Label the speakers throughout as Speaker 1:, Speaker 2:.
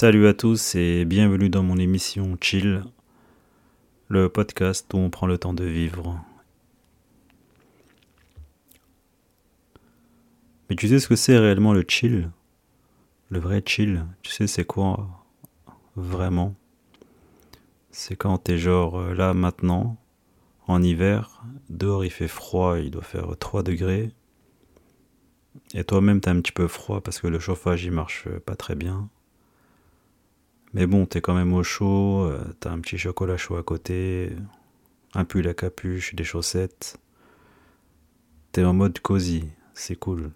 Speaker 1: Salut à tous et bienvenue dans mon émission Chill, le podcast où on prend le temps de vivre. Mais tu sais ce que c'est réellement le chill? Le vrai chill, tu sais c'est quoi vraiment? C'est quand t'es genre euh, là maintenant, en hiver, dehors il fait froid, il doit faire 3 degrés, et toi-même t'as un petit peu froid parce que le chauffage il marche pas très bien. Mais bon, t'es quand même au chaud, euh, t'as un petit chocolat chaud à côté, un pull à capuche, des chaussettes. T'es en mode cosy, c'est cool.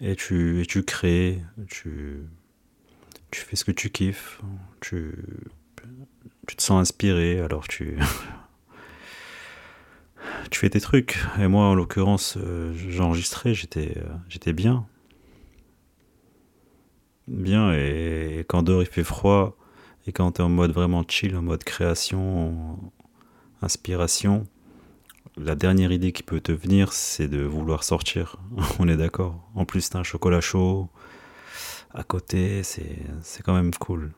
Speaker 1: Et tu, et tu crées, tu, tu fais ce que tu kiffes, tu, tu te sens inspiré, alors tu, tu fais tes trucs. Et moi, en l'occurrence, euh, j'enregistrais, j'étais, euh, j'étais bien bien et, quand dehors il fait froid et quand tu es en mode vraiment chill, en mode création, inspiration, la dernière idée qui peut te venir, c'est de vouloir sortir. On est d'accord. En plus, t'as un chocolat chaud à côté, c'est quand même cool.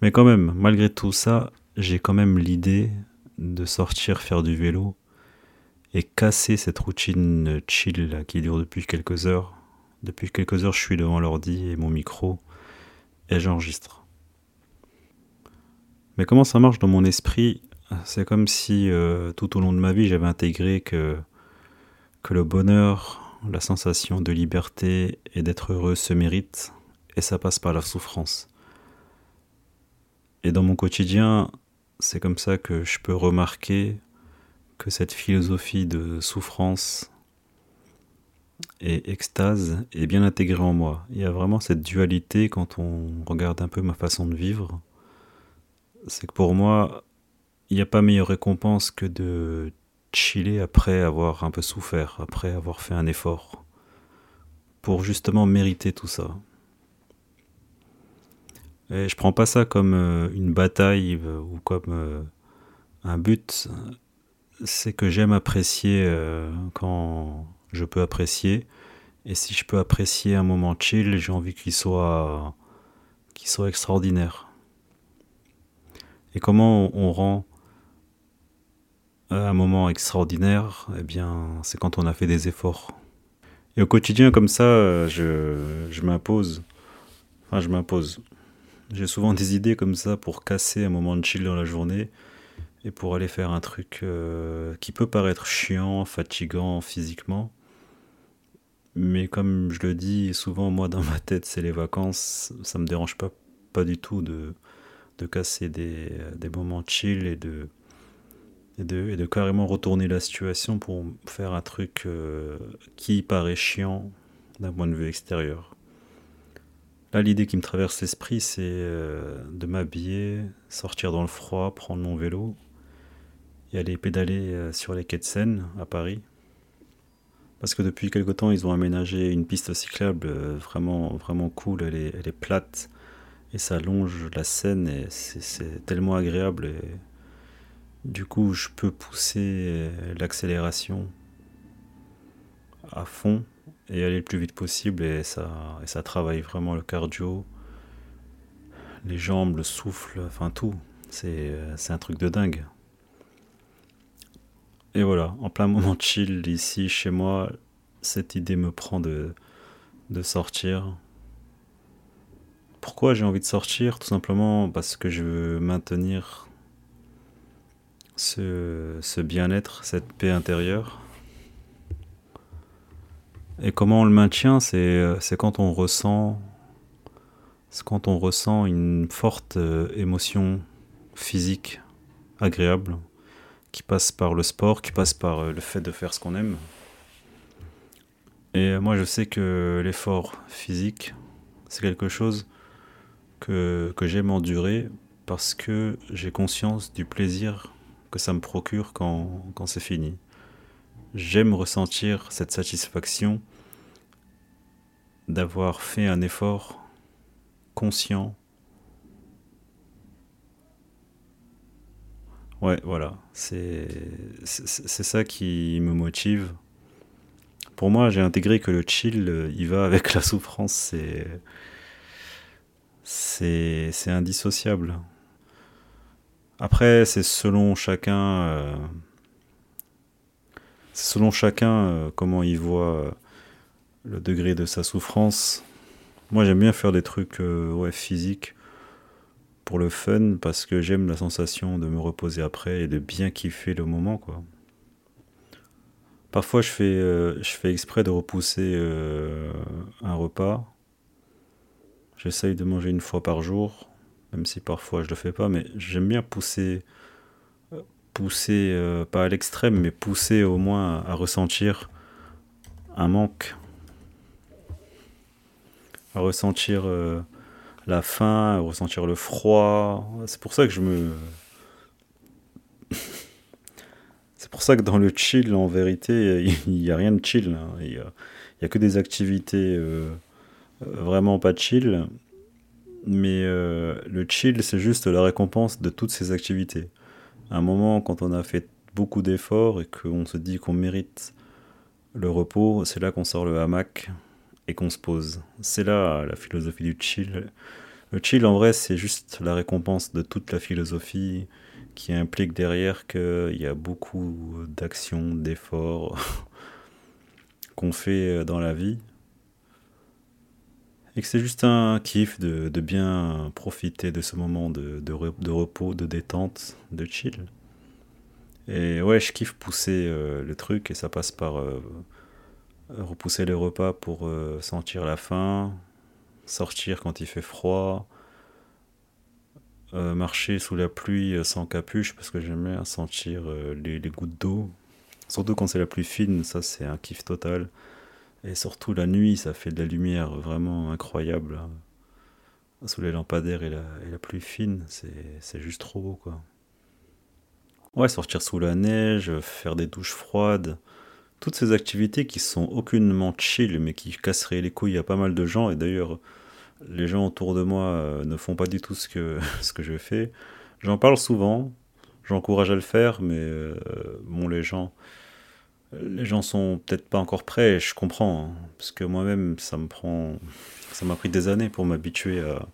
Speaker 1: Mais quand même, malgré tout ça, j'ai quand même l'idée de sortir faire du vélo et casser cette routine chill qui dure depuis quelques heures depuis quelques heures, je suis devant l'ordi et mon micro et j'enregistre. Mais comment ça marche dans mon esprit? C'est comme si euh, tout au long de ma vie, j'avais intégré que, le bonheur, la sensation de liberté et d'être heureux se mérite et ça passe par la souffrance. Et dans mon quotidien, c'est comme ça que je peux remarquer que cette philosophie de souffrance et extase est bien intégrée en moi. Il y a vraiment cette dualité quand on regarde un peu ma façon de vivre. C'est que pour moi, il n'y a pas meilleure récompense que de chiller après avoir un peu souffert, après avoir fait un effort, pour justement mériter tout ça. Et je prends pas ça comme euh, une bataille euh, ou comme euh, un but. C'est que j'aime apprécier quand je peux apprécier. Et si je peux apprécier un moment chill, j'ai envie qu'il soit, extraordinaire. Et comment on rend un moment extraordinaire? Eh bien, c'est quand on a fait des efforts. Et au quotidien, comme ça, je, je m'impose. Enfin, je m'impose. J'ai souvent des idées comme ça pour casser un moment de chill dans la journée et pour aller faire un truc euh, qui peut paraître chiant, fatigant physiquement. Mais comme je le dis souvent, moi dans ma tête, c'est les vacances. Ça me dérange pas, du tout de, de casser des, moments chill et de, et de, et de carrément retourner la situation pour faire un truc euh, qui paraît chiant d'un point de vue extérieur. Là, l'idée qui me traverse l'esprit, c'est euh, de m'habiller, sortir dans le froid, prendre mon vélo et aller pédaler euh, sur les quais de Seine à Paris parce que depuis quelque temps, ils ont aménagé une piste cyclable euh, vraiment, vraiment cool. Elle est, plate et ça longe la Seine et c'est tellement agréable. Du coup, je peux pousser euh, l'accélération à fond et aller le plus vite possible et ça, et ça travaille vraiment le cardio, les jambes, le souffle, enfin tout. C'est euh, un truc de dingue. Et voilà, en plein moment chill ici chez moi, cette idée me prend de, de sortir. Pourquoi j'ai envie de sortir? Tout simplement parce que je veux maintenir ce, ce bien-être, cette paix intérieure. Et comment on le maintient? C'est quand on ressent c'est quand on ressent une forte euh, émotion physique agréable qui passe par le sport, qui passe par euh, le fait de faire ce qu'on aime. Et moi, je sais que l'effort physique, c'est quelque chose que, j'aime endurer parce que j'ai conscience du plaisir que ça me procure quand c'est fini. J'aime ressentir cette satisfaction d'avoir fait un effort conscient. Ouais, voilà, c'est ça qui me motive. Pour moi, j'ai intégré que le chill, il va avec la souffrance, c'est indissociable. Après, c'est selon chacun, euh, selon chacun euh, comment il voit euh, le degré de sa souffrance. Moi, j'aime bien faire des trucs ouais, physiques pour le fun parce que j'aime la sensation de me reposer après et de bien kiffer le moment, quoi. Parfois, je fais, je fais exprès de repousser un repas. J'essaye de manger une fois par jour même si parfois je le fais pas, mais j'aime bien pousser, pousser euh, pas à l'extrême, mais pousser au moins à, ressentir un manque, à ressentir euh, la faim, ressentir le froid. C'est pour ça que je me. C'est pour ça que dans le chill, en vérité, il n'y a rien de chill. Hein. Il n'y a, que des activités euh, vraiment pas chill mais euh, le chill, c'est juste la récompense de toutes ces activités. À un moment, quand on a fait beaucoup d'efforts et qu'on se dit qu'on mérite le repos, c'est là qu'on sort le hamac qu'on se pose. C'est là la philosophie du chill. Le chill, en vrai, c'est juste la récompense de toute la philosophie qui implique derrière qu'il y a beaucoup d'actions, d'efforts qu'on fait dans la vie et que c'est juste un kiff de, bien profiter de ce moment de, de, repos, de détente, de chill. Et ouais, je kiffe pousser euh, le truc et ça passe par euh, repousser les repas pour euh, sentir la faim, sortir quand il fait froid, marcher sous la pluie sans capuche parce que j'aime bien sentir les, gouttes d'eau. Surtout quand c'est la pluie fine, ça c'est un kiff total. Et surtout la nuit, ça fait de la lumière vraiment incroyable. Hein. Sous les lampadaires et et la pluie fine, c'est juste trop beau quoi. Ouais, sortir sous la neige, faire des douches froides, toutes ces activités qui sont aucunement chill mais qui casseraient les couilles à pas mal de gens. Et d'ailleurs, les gens autour de moi euh, ne font pas du tout ce que, ce que je fais. J'en parle souvent, j'encourage à le faire, mais euh, bon, les gens les gens sont peut-être pas encore prêts, je comprends, hein, parce que moi-même, ça me prend, ça m'a pris des années pour m'habituer à,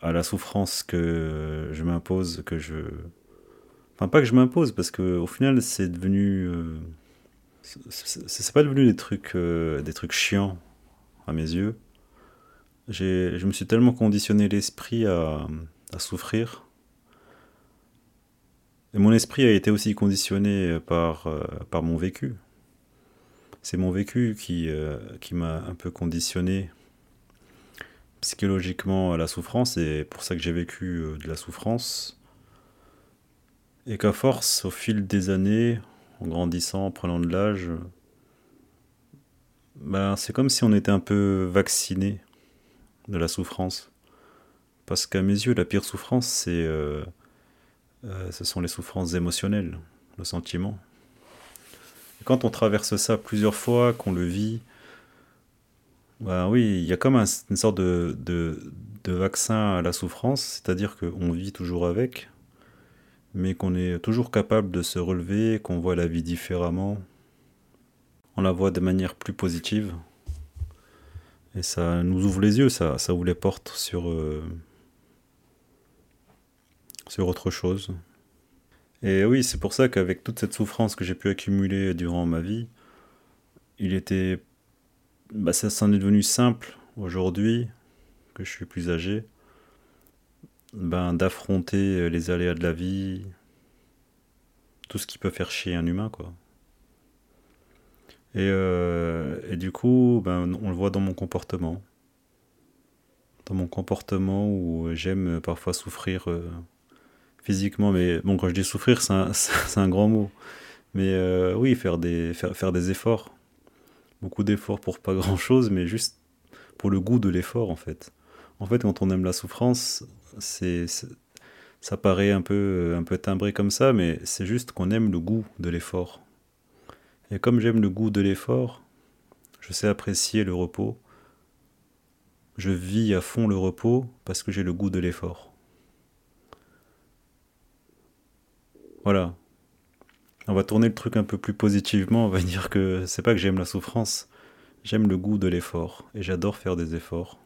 Speaker 1: à, la souffrance que je m'impose, que je, enfin pas que je m'impose, parce que au final, c'est devenu, euh, c'est pas devenu des trucs, euh, des trucs chiants à mes yeux. Je me suis tellement conditionné l'esprit à, souffrir et mon esprit a été aussi conditionné par, euh, mon vécu. C'est mon vécu qui, euh, qui m'a un peu conditionné psychologiquement à la souffrance, et pour ça que j'ai vécu de la souffrance. Et qu'à force, au fil des années, en grandissant, en prenant de l'âge, ben, c'est comme si on était un peu vacciné de la souffrance. Parce qu'à mes yeux, la pire souffrance, c'est euh, ce sont les souffrances émotionnelles, le sentiment. Quand on traverse ça plusieurs fois, qu'on le vit, ben oui, il y a comme une sorte de, vaccin à la souffrance, c'est-à-dire qu'on vit toujours avec, mais qu'on est toujours capable de se relever, qu'on voit la vie différemment, on la voit de manière plus positive, et ça nous ouvre les yeux, ça, ouvre les portes sur... Euh, sur autre chose. Et oui, c'est pour ça qu'avec toute cette souffrance que j'ai pu accumuler durant ma vie, il était. Bah, ça s'en est devenu simple aujourd'hui, que je suis plus âgé, ben, d'affronter les aléas de la vie, tout ce qui peut faire chier un humain, quoi. Et, euh, et du coup, ben, on le voit dans mon comportement. Dans mon comportement où j'aime parfois souffrir. Euh, physiquement. Mais bon, quand je dis souffrir, c'est un, un, grand mot. Mais euh, oui, faire des, faire, faire des efforts. Beaucoup d'efforts pour pas grand chose, mais juste pour le goût de l'effort en fait. En fait, quand on aime la souffrance, c'est ça paraît un peu, un peu timbré comme ça, mais c'est juste qu'on aime le goût de l'effort. Et comme j'aime le goût de l'effort, je sais apprécier le repos. Je vis à fond le repos parce que j'ai le goût de l'effort. Voilà. On va tourner le truc un peu plus positivement. On va dire que c'est pas que j'aime la souffrance, j'aime le goût de l'effort et j'adore faire des efforts.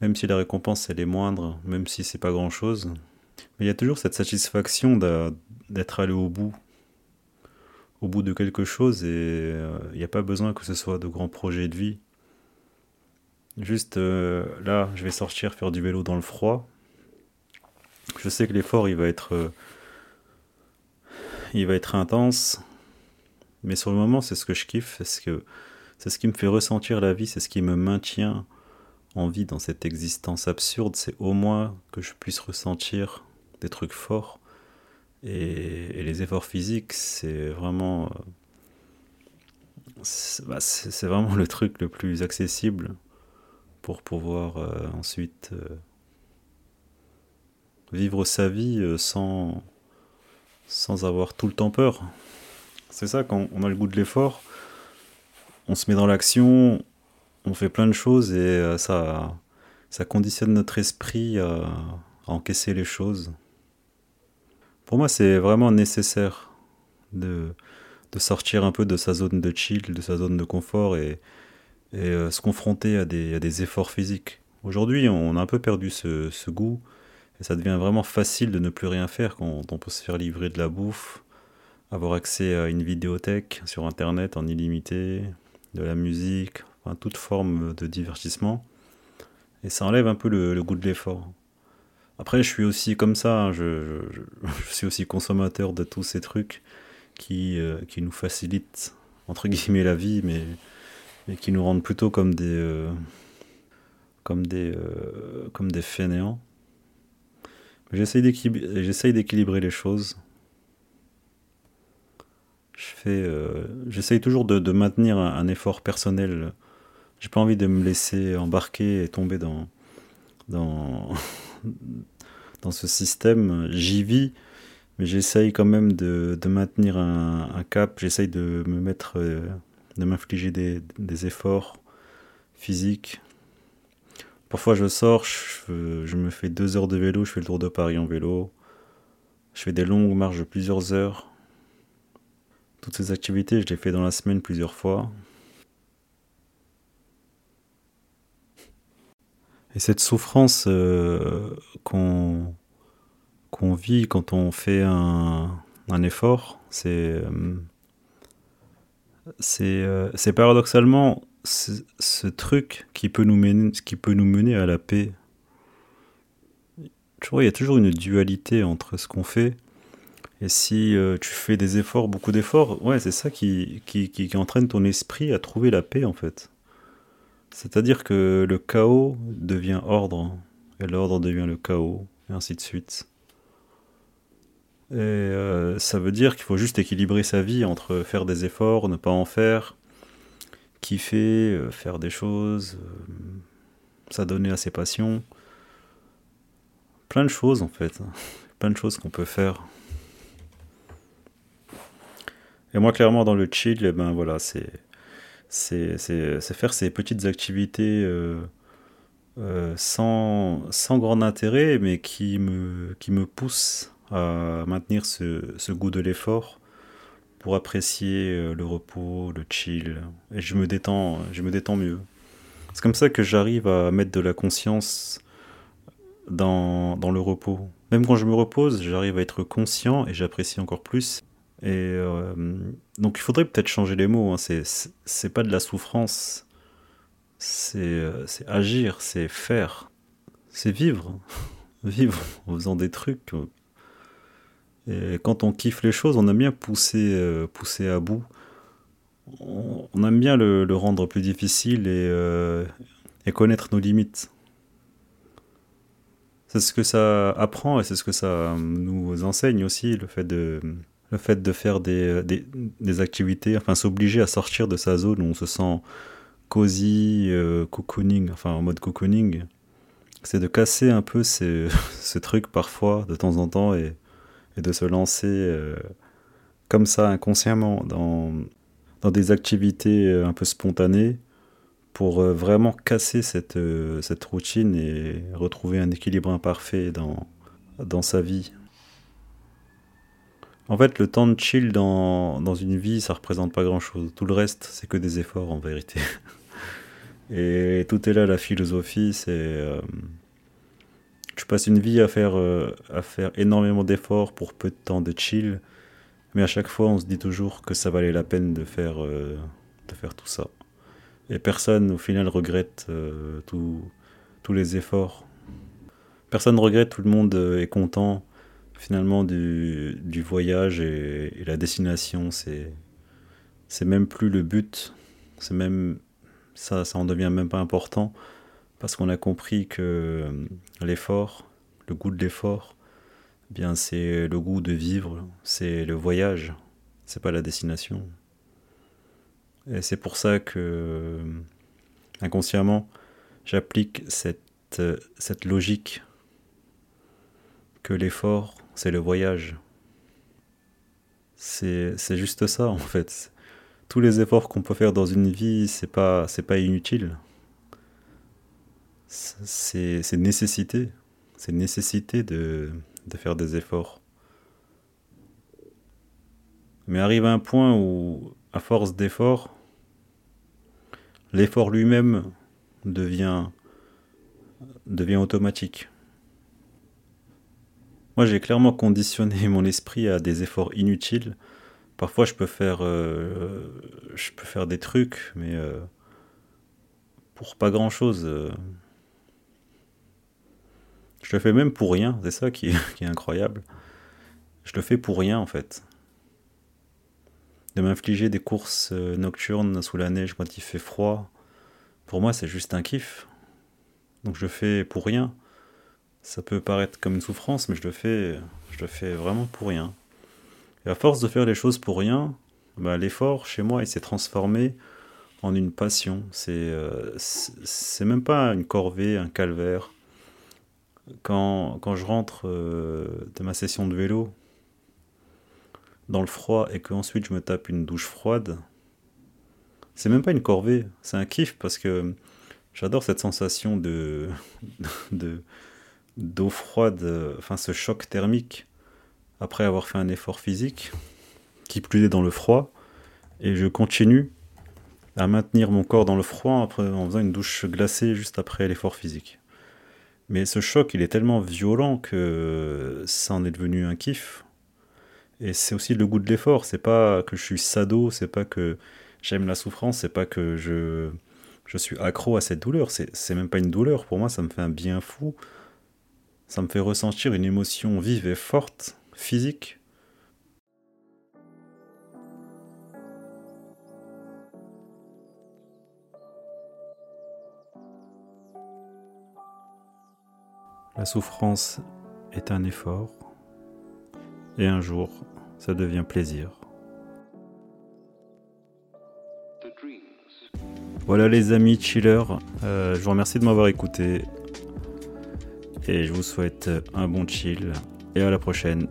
Speaker 1: Même si la récompense elle est moindre, même si c'est pas grand chose, mais il y a toujours cette satisfaction d'être allé au bout, au bout de quelque chose et euh, il n'y a pas besoin que ce soit de grands projets de vie. Juste euh, là, je vais sortir faire du vélo dans le froid. Je sais que l'effort il va être euh, intense, mais sur le moment c'est ce que je kiffe, c'est ce qui me fait ressentir la vie, c'est ce qui me maintient en vie dans cette existence absurde, c'est au moins que je puisse ressentir des trucs forts et, les efforts physiques, c'est vraiment. Euh, bah, c'est vraiment le truc le plus accessible pour pouvoir euh, ensuite euh, vivre sa vie sans, sans avoir tout le temps peur. C'est ça, quand on a le goût de l'effort, on se met dans l'action, on fait plein de choses et ça, ça conditionne notre esprit à encaisser les choses. Pour moi, c'est vraiment nécessaire de, sortir un peu de sa zone de chill, de sa zone de confort et, et euh, se confronter à des, efforts physiques. Aujourd'hui, on a un peu perdu ce, goût et ça devient vraiment facile de ne plus rien faire quand on peut se faire livrer de la bouffe, avoir accès à une vidéothèque sur Internet en illimité, de la musique, toute forme de divertissement. Et ça enlève un peu le, goût de l'effort. Après, je suis aussi comme ça, hein, je, suis aussi consommateur de tous ces trucs qui, euh, qui nous facilitent, entre guillemets, la vie, mais, mais qui nous rendent plutôt comme des, euh, comme des, euh, comme des fainéants. J'essaye d'équilibrer les choses. Je j'essaye toujours de, maintenir un, effort personnel. J'ai pas envie de me laisser embarquer et tomber dans, dans dans ce système. J'y vis, mais j'essaye quand même de, de maintenir un, un cap. J'essaye de me mettre, euh, de m'infliger des, des, efforts physiques. Parfois, je sors, je, je, me fais deux heures de vélo, je fais le tour de Paris en vélo. Je fais des longues marches de plusieurs heures. Toutes ces activités, je les fais dans la semaine plusieurs fois. Et cette souffrance euh, qu'on vit quand on fait un, un effort, c'est euh, euh, paradoxalement ce truc qui peut, nous mener, qui peut nous mener à la paix. Tu vois, il y a toujours une dualité entre ce qu'on fait et si tu fais des efforts, beaucoup d'efforts, ouais, c'est ça qui, qui, qui, entraîne ton esprit à trouver la paix en fait. C'est-à-dire que le chaos devient ordre, et l'ordre devient le chaos, et ainsi de suite. Et euh, ça veut dire qu'il faut juste équilibrer sa vie entre faire des efforts, ne pas en faire, kiffer, euh, faire des choses, euh, s'adonner à ses passions. Plein de choses en fait, plein de choses qu'on peut faire. Et moi clairement dans le chill, eh ben voilà, c'est c'est faire ces petites activités euh, euh, sans, sans grand intérêt, mais qui me, qui me poussent à maintenir ce, ce goût de l'effort pour apprécier euh, le repos, le chill, et je me détends, je me détends mieux. C'est comme ça que j'arrive à mettre de la conscience dans, dans le repos. Même quand je me repose, j'arrive à être conscient et j'apprécie encore plus. Et euh, donc il faudrait peut-être changer les mots. Hein. C'est pas de la souffrance, c'est euh, agir, c'est faire, c'est vivre. vivre en faisant des trucs. Et quand on kiffe les choses, on aime bien pousser, euh, pousser à bout. On, aime bien le, rendre plus difficile et connaître nos limites. c'est ce que ça apprend et c'est ce que ça nous enseigne aussi, le fait de, le fait de faire des, des, des activités, enfin s'obliger à sortir de sa zone où on se sent cosy, euh, cocooning, enfin en mode cocooning, c'est de casser un peu ces, ce truc parfois de temps en temps et, et de se lancer euh, comme ça inconsciemment dans, dans des activités euh, un peu spontanées pour euh, vraiment casser cette, euh, cette routine et retrouver un équilibre imparfait dans, dans sa vie. En fait, le temps de chill dans, dans une vie, ça représente pas grand-chose. Tout le reste, c'est que des efforts en vérité. Et tout est là, la philosophie, c'est... Euh, tu passes une vie à faire, euh, à faire énormément d'efforts pour peu de temps de chill, mais à chaque fois, on se dit toujours que ça valait la peine de faire, euh, de faire tout ça. Et personne, au final, regrette euh, tout- tous les efforts. Personne ne regrette, tout le monde est content, finalement, du, voyage et, la destination. C'est, c'est même plus le but, c'est même ça, ça en devient même pas important parce qu'on a compris que euh, l'effort, le goût de l'effort, eh bien c'est le goût de vivre, c'est le voyage, c'est pas la destination. Et c'est pour ça que euh, inconsciemment, j'applique cette, euh, cette logique que l'effort, c'est le voyage. C'est juste ça en fait. Tous les efforts qu'on peut faire dans une vie, c'est pas pas inutile. C'est nécessité. C'est nécessité de, faire des efforts. Mais arrive un point où, à force d'efforts, l'effort lui-même devient automatique. Moi, j'ai clairement conditionné mon esprit à des efforts inutiles. Parfois, je peux faire, euh, des trucs, mais euh, pour pas grand-chose. euh. Je le fais même pour rien, c'est ça qui, est incroyable. Je le fais pour rien, en fait. De m'infliger des courses nocturnes sous la neige quand il fait froid, pour moi, c'est juste un kiff. Donc je fais pour rien. Ça peut paraître comme une souffrance, mais je le fais, je le fais vraiment pour rien. Et à force de faire les choses pour rien, bah, l'effort chez moi, il s'est transformé en une passion. C'est euh, c'est même pas une corvée, un calvaire. Quand, quand je rentre euh, de ma session de vélo dans le froid et qu'ensuite je me tape une douche froide, c'est même pas une corvée, c'est un kiff parce que j'adore cette sensation de de- d'eau froide, euh, enfin ce choc thermique après avoir fait un effort physique, qui plus est dans le froid, et je continue à maintenir mon corps dans le froid après, en faisant une douche glacée juste après l'effort physique. Mais ce choc, il est tellement violent que ça en est devenu un kiff. Et c'est aussi le goût de l'effort. C'est pas que je suis sado, c'est pas que j'aime la souffrance, c'est pas que je, je suis accro à cette douleur. C'est c'est même pas une douleur. Pour moi, ça me fait un bien fou. Ça me fait ressentir une émotion vive et forte, physique. La souffrance est un effort, et un jour, ça devient plaisir. Voilà les amis chillers, euh, je vous remercie de m'avoir écouté, et je vous souhaite un bon chill, et à la prochaine.